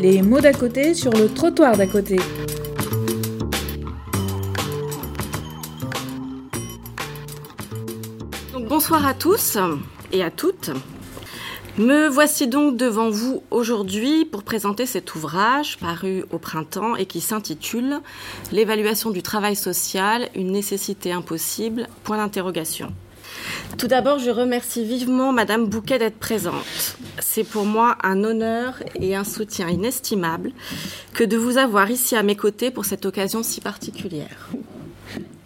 Les mots d'à côté sur le trottoir d'à côté. bonsoir à tous et à toutes. Me voici donc devant vous aujourd'hui pour présenter cet ouvrage paru au printemps et qui s'intitule L'évaluation du travail social, une nécessité impossible, point d'interrogation. Tout d'abord, je remercie vivement Madame Bouquet d'être présente. C'est pour moi un honneur et un soutien inestimable que de vous avoir ici à mes côtés pour cette occasion si particulière.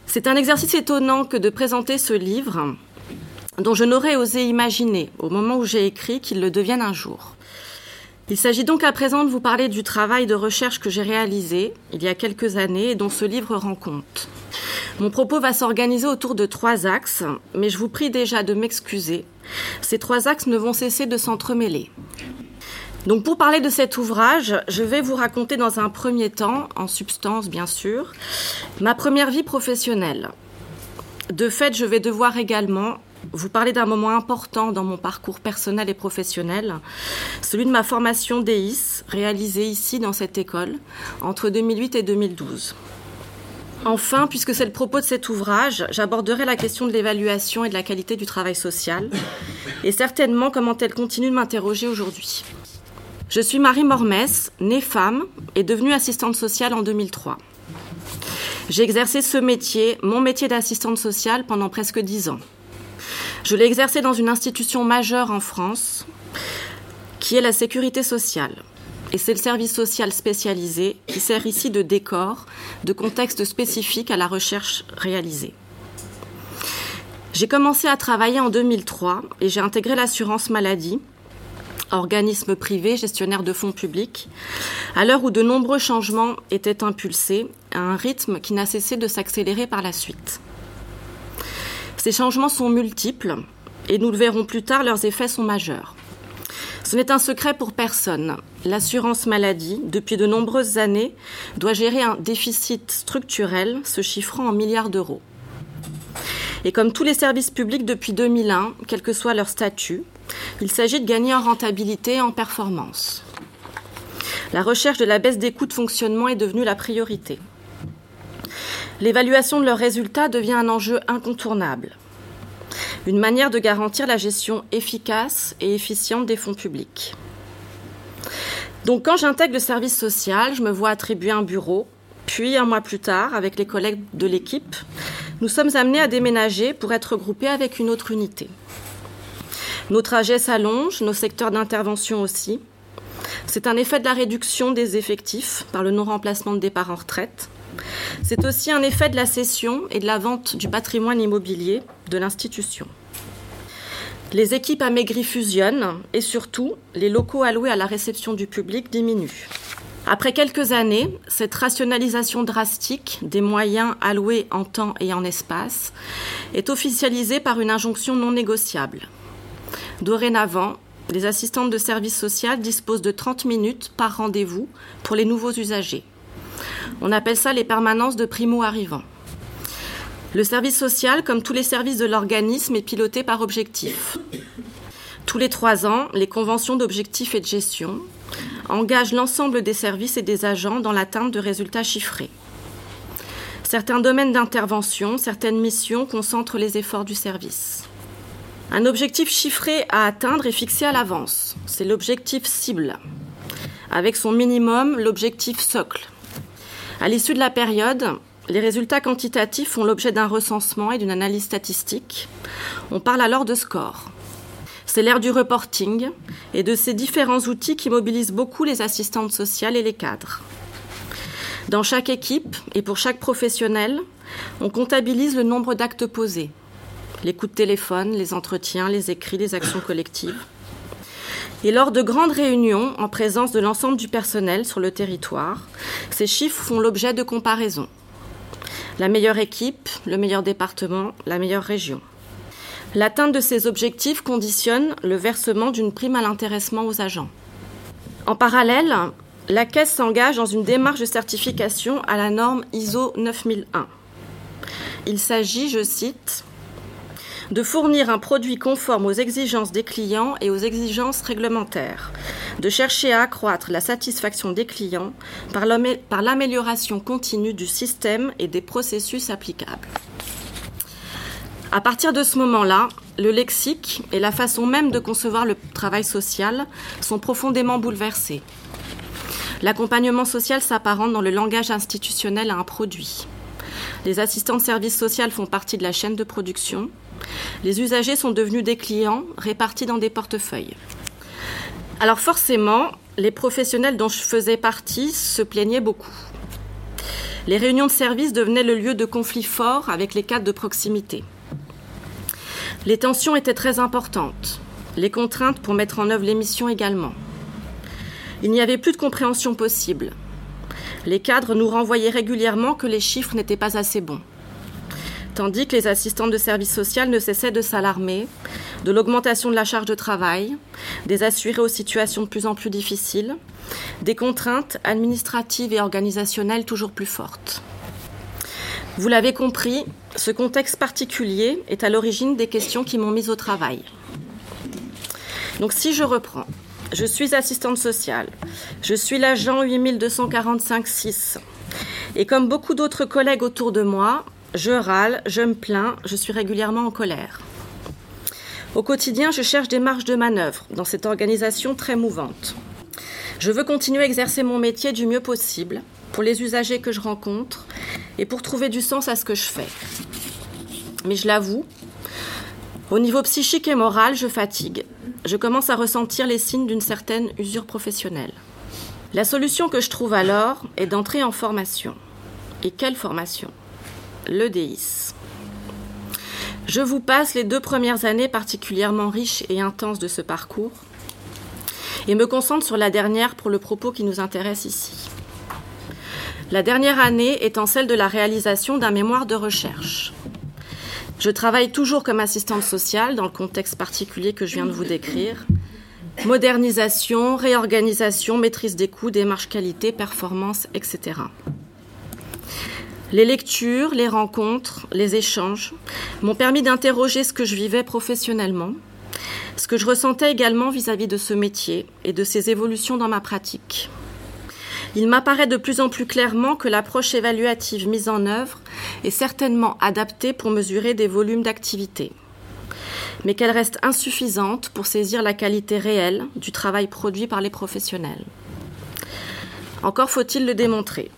C'est un exercice étonnant que de présenter ce livre dont je n'aurais osé imaginer au moment où j'ai écrit qu'il le devienne un jour. Il s'agit donc à présent de vous parler du travail de recherche que j'ai réalisé il y a quelques années et dont ce livre rend compte. Mon propos va s'organiser autour de trois axes, mais je vous prie déjà de m'excuser. Ces trois axes ne vont cesser de s'entremêler. Donc pour parler de cet ouvrage, je vais vous raconter dans un premier temps, en substance bien sûr, ma première vie professionnelle. De fait, je vais devoir également vous parler d'un moment important dans mon parcours personnel et professionnel, celui de ma formation DEIS, réalisée ici dans cette école entre 2008 et 2012. Enfin, puisque c'est le propos de cet ouvrage, j'aborderai la question de l'évaluation et de la qualité du travail social, et certainement comment elle continue de m'interroger aujourd'hui. Je suis Marie Mormès, née femme et devenue assistante sociale en 2003. J'ai exercé ce métier, mon métier d'assistante sociale, pendant presque dix ans. Je l'ai exercé dans une institution majeure en France, qui est la sécurité sociale. Et c'est le service social spécialisé qui sert ici de décor, de contexte spécifique à la recherche réalisée. J'ai commencé à travailler en 2003 et j'ai intégré l'assurance maladie, organisme privé gestionnaire de fonds publics, à l'heure où de nombreux changements étaient impulsés à un rythme qui n'a cessé de s'accélérer par la suite. Ces changements sont multiples et nous le verrons plus tard, leurs effets sont majeurs. Ce n'est un secret pour personne. L'assurance maladie, depuis de nombreuses années, doit gérer un déficit structurel se chiffrant en milliards d'euros. Et comme tous les services publics depuis 2001, quel que soit leur statut, il s'agit de gagner en rentabilité et en performance. La recherche de la baisse des coûts de fonctionnement est devenue la priorité. L'évaluation de leurs résultats devient un enjeu incontournable, une manière de garantir la gestion efficace et efficiente des fonds publics. Donc quand j'intègre le service social, je me vois attribuer un bureau, puis un mois plus tard, avec les collègues de l'équipe, nous sommes amenés à déménager pour être regroupés avec une autre unité. Nos trajets s'allongent, nos secteurs d'intervention aussi. C'est un effet de la réduction des effectifs par le non-remplacement de départ en retraite, c'est aussi un effet de la cession et de la vente du patrimoine immobilier de l'institution. Les équipes amaigries fusionnent et surtout, les locaux alloués à la réception du public diminuent. Après quelques années, cette rationalisation drastique des moyens alloués en temps et en espace est officialisée par une injonction non négociable. Dorénavant, les assistantes de service social disposent de 30 minutes par rendez-vous pour les nouveaux usagers. On appelle ça les permanences de primo-arrivants. Le service social, comme tous les services de l'organisme, est piloté par objectif. Tous les trois ans, les conventions d'objectifs et de gestion engagent l'ensemble des services et des agents dans l'atteinte de résultats chiffrés. Certains domaines d'intervention, certaines missions concentrent les efforts du service. Un objectif chiffré à atteindre est fixé à l'avance. C'est l'objectif cible. Avec son minimum, l'objectif socle. À l'issue de la période, les résultats quantitatifs font l'objet d'un recensement et d'une analyse statistique. On parle alors de score. C'est l'ère du reporting et de ces différents outils qui mobilisent beaucoup les assistantes sociales et les cadres. Dans chaque équipe et pour chaque professionnel, on comptabilise le nombre d'actes posés, les coups de téléphone, les entretiens, les écrits, les actions collectives. Et lors de grandes réunions en présence de l'ensemble du personnel sur le territoire, ces chiffres font l'objet de comparaisons. La meilleure équipe, le meilleur département, la meilleure région. L'atteinte de ces objectifs conditionne le versement d'une prime à l'intéressement aux agents. En parallèle, la Caisse s'engage dans une démarche de certification à la norme ISO 9001. Il s'agit, je cite, de fournir un produit conforme aux exigences des clients et aux exigences réglementaires, de chercher à accroître la satisfaction des clients par l'amélioration continue du système et des processus applicables. À partir de ce moment-là, le lexique et la façon même de concevoir le travail social sont profondément bouleversés. L'accompagnement social s'apparente dans le langage institutionnel à un produit. Les assistants de services sociaux font partie de la chaîne de production. Les usagers sont devenus des clients répartis dans des portefeuilles. Alors forcément, les professionnels dont je faisais partie se plaignaient beaucoup. Les réunions de service devenaient le lieu de conflits forts avec les cadres de proximité. Les tensions étaient très importantes, les contraintes pour mettre en œuvre l'émission également. Il n'y avait plus de compréhension possible. Les cadres nous renvoyaient régulièrement que les chiffres n'étaient pas assez bons. Tandis que les assistants de services social ne cessaient de s'alarmer de l'augmentation de la charge de travail, des assurés aux situations de plus en plus difficiles, des contraintes administratives et organisationnelles toujours plus fortes. Vous l'avez compris, ce contexte particulier est à l'origine des questions qui m'ont mise au travail. Donc si je reprends, je suis assistante sociale. Je suis l'agent 8245-6. Et comme beaucoup d'autres collègues autour de moi, je râle, je me plains, je suis régulièrement en colère. Au quotidien, je cherche des marges de manœuvre dans cette organisation très mouvante. Je veux continuer à exercer mon métier du mieux possible pour les usagers que je rencontre et pour trouver du sens à ce que je fais. Mais je l'avoue, au niveau psychique et moral, je fatigue je commence à ressentir les signes d'une certaine usure professionnelle. La solution que je trouve alors est d'entrer en formation. Et quelle formation? Le DIS. Je vous passe les deux premières années particulièrement riches et intenses de ce parcours et me concentre sur la dernière pour le propos qui nous intéresse ici. La dernière année étant celle de la réalisation d'un mémoire de recherche. Je travaille toujours comme assistante sociale dans le contexte particulier que je viens de vous décrire. Modernisation, réorganisation, maîtrise des coûts, démarche qualité, performance, etc. Les lectures, les rencontres, les échanges m'ont permis d'interroger ce que je vivais professionnellement, ce que je ressentais également vis-à-vis -vis de ce métier et de ses évolutions dans ma pratique. Il m'apparaît de plus en plus clairement que l'approche évaluative mise en œuvre est certainement adaptée pour mesurer des volumes d'activité, mais qu'elle reste insuffisante pour saisir la qualité réelle du travail produit par les professionnels. Encore faut-il le démontrer.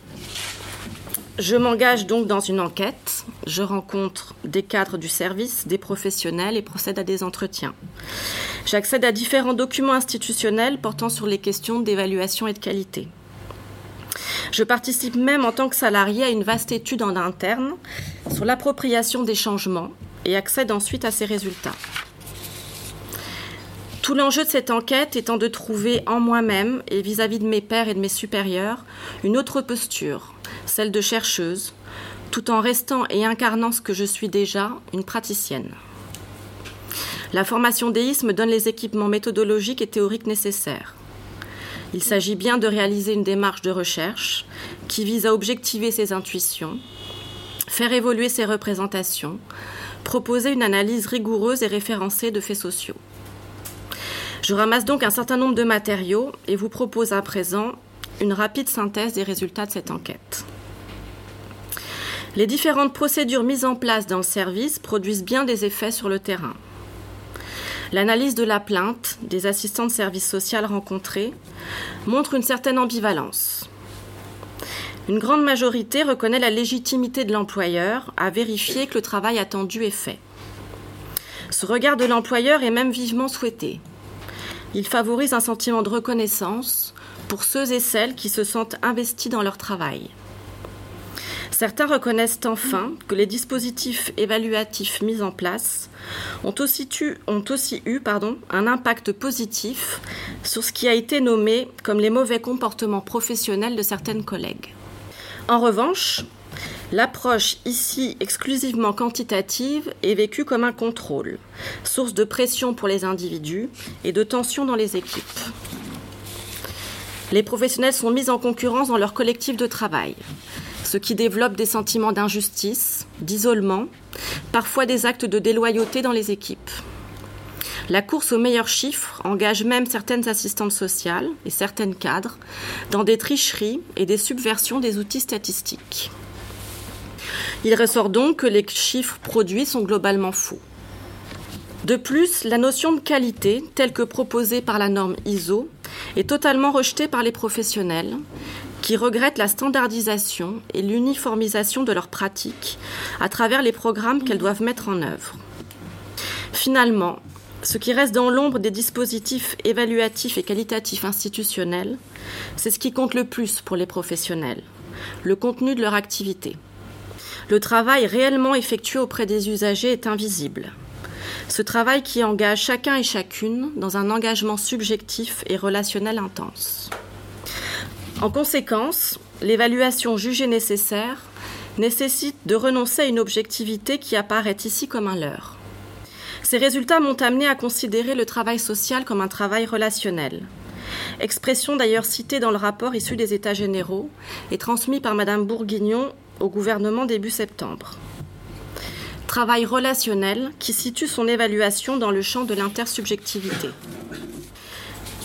Je m'engage donc dans une enquête, je rencontre des cadres du service, des professionnels et procède à des entretiens. J'accède à différents documents institutionnels portant sur les questions d'évaluation et de qualité. Je participe même en tant que salarié à une vaste étude en interne sur l'appropriation des changements et accède ensuite à ces résultats. Tout l'enjeu de cette enquête étant de trouver en moi-même et vis-à-vis de mes pairs et de mes supérieurs une autre posture, celle de chercheuse, tout en restant et incarnant ce que je suis déjà, une praticienne. La formation DEIS me donne les équipements méthodologiques et théoriques nécessaires. Il s'agit bien de réaliser une démarche de recherche qui vise à objectiver ses intuitions, faire évoluer ses représentations, proposer une analyse rigoureuse et référencée de faits sociaux. Je ramasse donc un certain nombre de matériaux et vous propose à présent une rapide synthèse des résultats de cette enquête. Les différentes procédures mises en place dans le service produisent bien des effets sur le terrain. L'analyse de la plainte des assistants de services social rencontrés montre une certaine ambivalence. Une grande majorité reconnaît la légitimité de l'employeur à vérifier que le travail attendu est fait. Ce regard de l'employeur est même vivement souhaité. Il favorise un sentiment de reconnaissance pour ceux et celles qui se sentent investis dans leur travail. Certains reconnaissent enfin que les dispositifs évaluatifs mis en place ont aussi, eu un impact positif sur ce qui a été nommé comme les mauvais comportements professionnels de certaines collègues. En revanche, l'approche ici exclusivement quantitative est vécue comme un contrôle, source de pression pour les individus et de tension dans les équipes. Les professionnels sont mis en concurrence dans leur collectif de travail. Ce qui développe des sentiments d'injustice, d'isolement, parfois des actes de déloyauté dans les équipes. La course aux meilleurs chiffres engage même certaines assistantes sociales et certaines cadres dans des tricheries et des subversions des outils statistiques. Il ressort donc que les chiffres produits sont globalement faux. De plus, la notion de qualité, telle que proposée par la norme ISO, est totalement rejetée par les professionnels, qui regrettent la standardisation et l'uniformisation de leurs pratiques à travers les programmes qu'elles doivent mettre en œuvre. Finalement, ce qui reste dans l'ombre des dispositifs évaluatifs et qualitatifs institutionnels, c'est ce qui compte le plus pour les professionnels, le contenu de leur activité. Le travail réellement effectué auprès des usagers est invisible. Ce travail qui engage chacun et chacune dans un engagement subjectif et relationnel intense. En conséquence, l'évaluation jugée nécessaire nécessite de renoncer à une objectivité qui apparaît ici comme un leurre. Ces résultats m'ont amené à considérer le travail social comme un travail relationnel. Expression d'ailleurs citée dans le rapport issu des États généraux et transmis par Madame Bourguignon au gouvernement début septembre. Travail relationnel qui situe son évaluation dans le champ de l'intersubjectivité.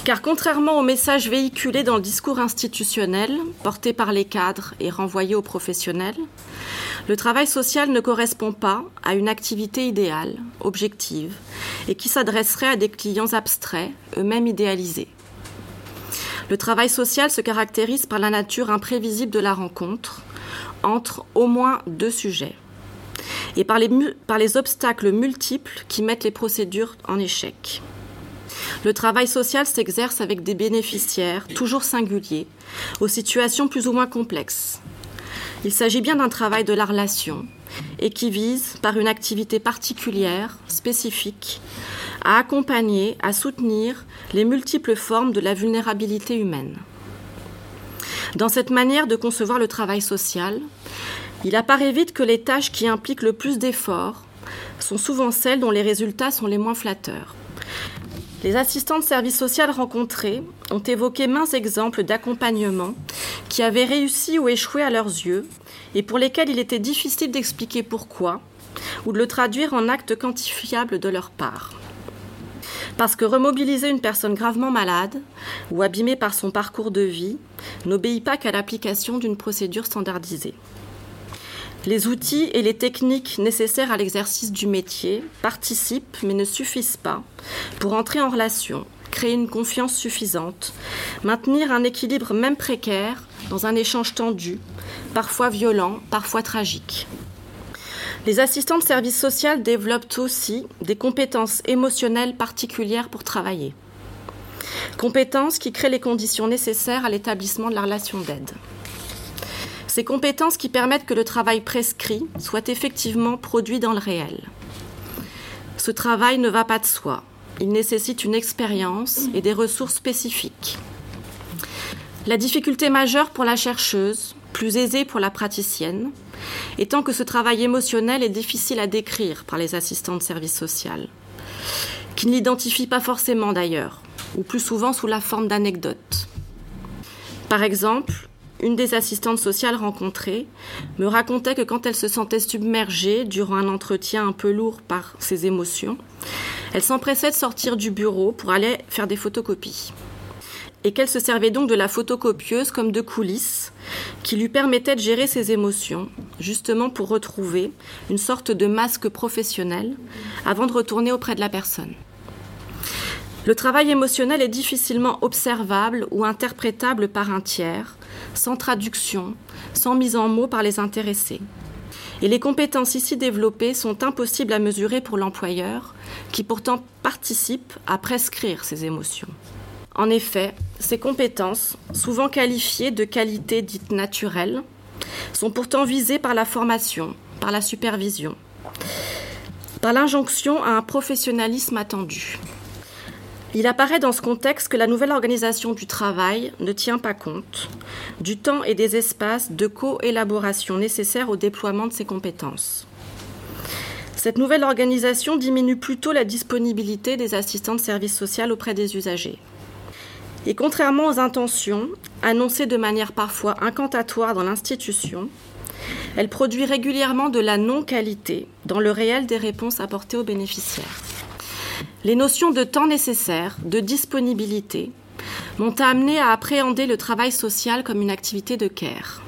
Car contrairement aux messages véhiculés dans le discours institutionnel, porté par les cadres et renvoyés aux professionnels, le travail social ne correspond pas à une activité idéale, objective, et qui s'adresserait à des clients abstraits, eux-mêmes idéalisés. Le travail social se caractérise par la nature imprévisible de la rencontre entre au moins deux sujets et par les, par les obstacles multiples qui mettent les procédures en échec. Le travail social s'exerce avec des bénéficiaires toujours singuliers, aux situations plus ou moins complexes. Il s'agit bien d'un travail de la relation et qui vise, par une activité particulière, spécifique, à accompagner, à soutenir les multiples formes de la vulnérabilité humaine. Dans cette manière de concevoir le travail social, il apparaît vite que les tâches qui impliquent le plus d'efforts sont souvent celles dont les résultats sont les moins flatteurs. Les assistants de services social rencontrés ont évoqué maints exemples d'accompagnement qui avaient réussi ou échoué à leurs yeux et pour lesquels il était difficile d'expliquer pourquoi ou de le traduire en actes quantifiables de leur part. Parce que remobiliser une personne gravement malade ou abîmée par son parcours de vie n'obéit pas qu'à l'application d'une procédure standardisée. Les outils et les techniques nécessaires à l'exercice du métier participent mais ne suffisent pas pour entrer en relation, créer une confiance suffisante, maintenir un équilibre même précaire dans un échange tendu, parfois violent, parfois tragique. Les assistants de service social développent aussi des compétences émotionnelles particulières pour travailler. Compétences qui créent les conditions nécessaires à l'établissement de la relation d'aide. Ces compétences qui permettent que le travail prescrit soit effectivement produit dans le réel. Ce travail ne va pas de soi. Il nécessite une expérience et des ressources spécifiques. La difficulté majeure pour la chercheuse, plus aisée pour la praticienne, étant que ce travail émotionnel est difficile à décrire par les assistants de service social, qui ne l'identifient pas forcément d'ailleurs, ou plus souvent sous la forme d'anecdotes. Par exemple, une des assistantes sociales rencontrées me racontait que quand elle se sentait submergée durant un entretien un peu lourd par ses émotions, elle s'empressait de sortir du bureau pour aller faire des photocopies. Et qu'elle se servait donc de la photocopieuse comme de coulisses qui lui permettaient de gérer ses émotions, justement pour retrouver une sorte de masque professionnel avant de retourner auprès de la personne. Le travail émotionnel est difficilement observable ou interprétable par un tiers, sans traduction, sans mise en mots par les intéressés. Et les compétences ici développées sont impossibles à mesurer pour l'employeur, qui pourtant participe à prescrire ces émotions. En effet, ces compétences, souvent qualifiées de qualités dites naturelles, sont pourtant visées par la formation, par la supervision, par l'injonction à un professionnalisme attendu. Il apparaît dans ce contexte que la nouvelle organisation du travail ne tient pas compte du temps et des espaces de coélaboration nécessaires au déploiement de ces compétences. Cette nouvelle organisation diminue plutôt la disponibilité des assistants de services sociaux auprès des usagers. Et contrairement aux intentions, annoncées de manière parfois incantatoire dans l'institution, Elle produit régulièrement de la non-qualité dans le réel des réponses apportées aux bénéficiaires. Les notions de temps nécessaire, de disponibilité, m'ont amené à appréhender le travail social comme une activité de care,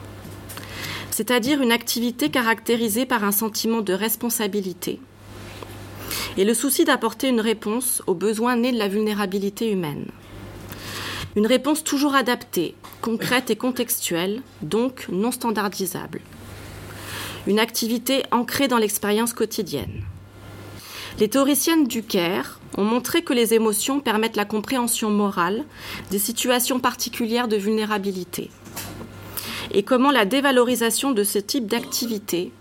c'est-à-dire une activité caractérisée par un sentiment de responsabilité et le souci d'apporter une réponse aux besoins nés de la vulnérabilité humaine. Une réponse toujours adaptée, concrète et contextuelle, donc non standardisable. Une activité ancrée dans l'expérience quotidienne. Les théoriciennes du CARE ont montré que les émotions permettent la compréhension morale des situations particulières de vulnérabilité et comment la dévalorisation de ce type d'activité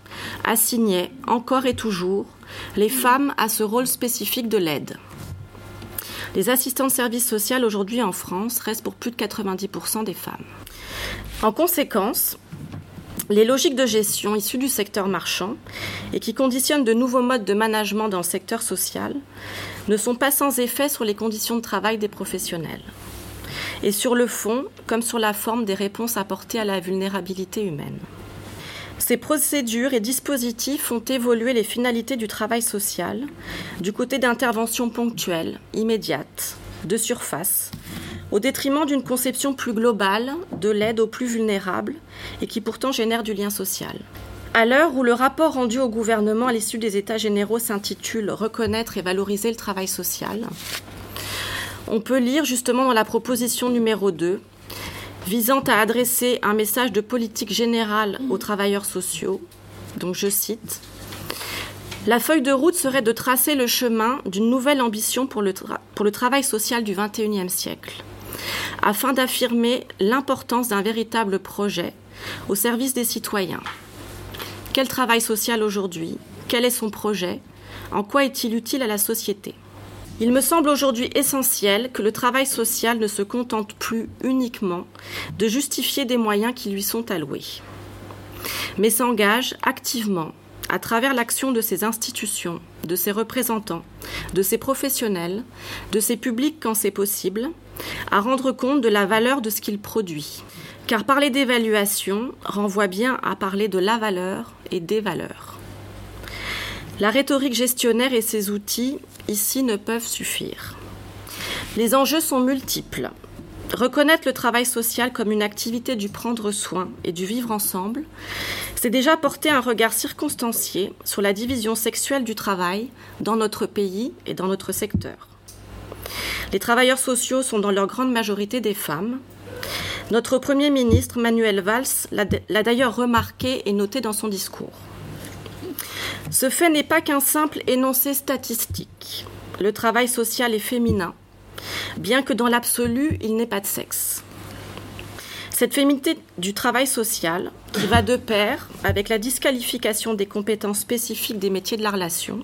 assignait encore et toujours les femmes à ce rôle spécifique de l'aide. Les assistants services sociaux aujourd'hui en France restent pour plus de 90% des femmes. En conséquence, les logiques de gestion issues du secteur marchand et qui conditionnent de nouveaux modes de management dans le secteur social ne sont pas sans effet sur les conditions de travail des professionnels. Et sur le fond, comme sur la forme des réponses apportées à la vulnérabilité humaine. Ces procédures et dispositifs font évoluer les finalités du travail social du côté d'interventions ponctuelles, immédiates, de surface, au détriment d'une conception plus globale de l'aide aux plus vulnérables et qui pourtant génère du lien social. À l'heure où le rapport rendu au gouvernement à l'issue des États généraux s'intitule Reconnaître et valoriser le travail social, on peut lire justement dans la proposition numéro 2 visant à adresser un message de politique générale aux travailleurs sociaux. Donc je cite La feuille de route serait de tracer le chemin d'une nouvelle ambition pour le, pour le travail social du XXIe siècle, afin d'affirmer l'importance d'un véritable projet au service des citoyens. Quel travail social aujourd'hui? Quel est son projet? En quoi est-il utile à la société? Il me semble aujourd'hui essentiel que le travail social ne se contente plus uniquement de justifier des moyens qui lui sont alloués, mais s'engage activement, à travers l'action de ses institutions, de ses représentants, de ses professionnels, de ses publics quand c'est possible, à rendre compte de la valeur de ce qu'il produit. Car parler d'évaluation renvoie bien à parler de la valeur et des valeurs. La rhétorique gestionnaire et ses outils ici ne peuvent suffire. Les enjeux sont multiples. Reconnaître le travail social comme une activité du prendre soin et du vivre ensemble, c'est déjà porter un regard circonstancié sur la division sexuelle du travail dans notre pays et dans notre secteur. Les travailleurs sociaux sont dans leur grande majorité des femmes. Notre Premier ministre, Manuel Valls, l'a d'ailleurs remarqué et noté dans son discours. Ce fait n'est pas qu'un simple énoncé statistique. Le travail social est féminin, bien que dans l'absolu, il n'ait pas de sexe. Cette féminité du travail social, qui va de pair avec la disqualification des compétences spécifiques des métiers de la relation,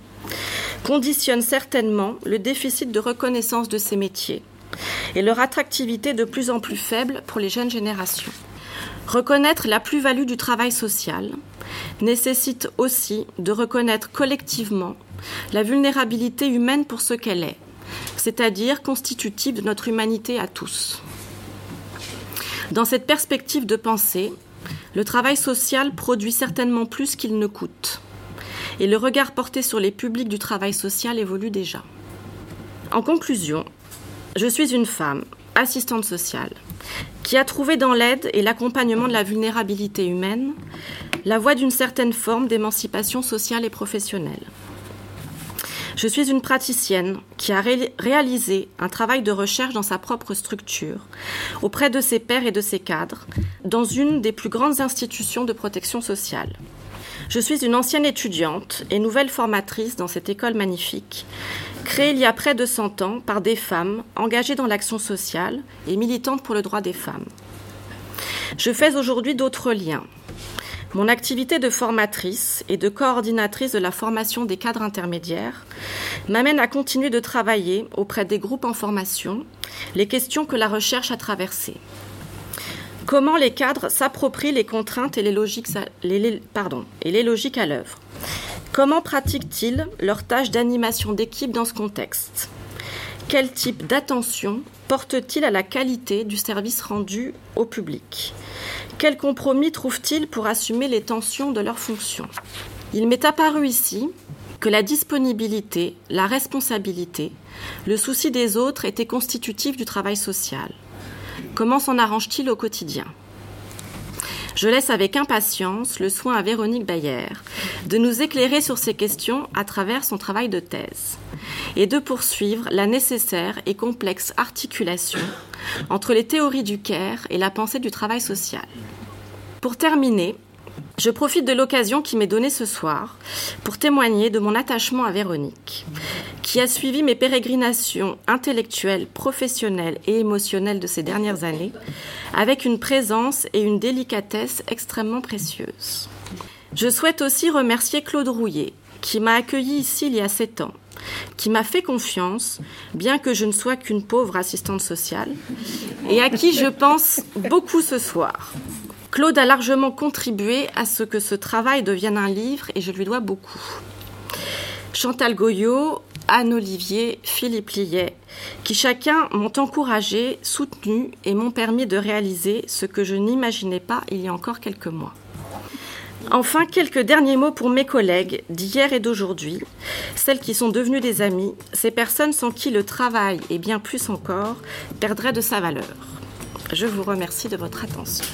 conditionne certainement le déficit de reconnaissance de ces métiers et leur attractivité de plus en plus faible pour les jeunes générations. Reconnaître la plus-value du travail social nécessite aussi de reconnaître collectivement la vulnérabilité humaine pour ce qu'elle est, c'est-à-dire constitutive de notre humanité à tous. Dans cette perspective de pensée, le travail social produit certainement plus qu'il ne coûte, et le regard porté sur les publics du travail social évolue déjà. En conclusion, je suis une femme, assistante sociale, qui a trouvé dans l'aide et l'accompagnement de la vulnérabilité humaine la voie d'une certaine forme d'émancipation sociale et professionnelle. Je suis une praticienne qui a réalisé un travail de recherche dans sa propre structure, auprès de ses pairs et de ses cadres, dans une des plus grandes institutions de protection sociale. Je suis une ancienne étudiante et nouvelle formatrice dans cette école magnifique, créée il y a près de 100 ans par des femmes engagées dans l'action sociale et militantes pour le droit des femmes. Je fais aujourd'hui d'autres liens. Mon activité de formatrice et de coordinatrice de la formation des cadres intermédiaires m'amène à continuer de travailler auprès des groupes en formation les questions que la recherche a traversées comment les cadres s'approprient les contraintes et les logiques, à l'œuvre. Comment pratiquent-ils leur tâche d'animation d'équipe dans ce contexte? Quel type d'attention portent-ils à la qualité du service rendu au public? Quel compromis trouvent-ils pour assumer les tensions de leurs fonctions? Il m'est apparu ici que la disponibilité, la responsabilité, le souci des autres étaient constitutifs du travail social. Comment s'en arrange-t-il au quotidien? Je laisse avec impatience le soin à Véronique Bayer de nous éclairer sur ces questions à travers son travail de thèse et de poursuivre la nécessaire et complexe articulation entre les théories du CARE et la pensée du travail social. Pour terminer, je profite de l'occasion qui m'est donnée ce soir pour témoigner de mon attachement à Véronique, qui a suivi mes pérégrinations intellectuelles, professionnelles et émotionnelles de ces dernières années avec une présence et une délicatesse extrêmement précieuses. Je souhaite aussi remercier Claude Rouillet, qui m'a accueilli ici il y a sept ans, qui m'a fait confiance, bien que je ne sois qu'une pauvre assistante sociale, et à qui je pense beaucoup ce soir. Claude a largement contribué à ce que ce travail devienne un livre et je lui dois beaucoup. Chantal Goyot, Anne Olivier, Philippe Liet, qui chacun m'ont encouragé, soutenu et m'ont permis de réaliser ce que je n'imaginais pas il y a encore quelques mois. Enfin, quelques derniers mots pour mes collègues d'hier et d'aujourd'hui, celles qui sont devenues des amies, ces personnes sans qui le travail, et bien plus encore, perdrait de sa valeur. Je vous remercie de votre attention.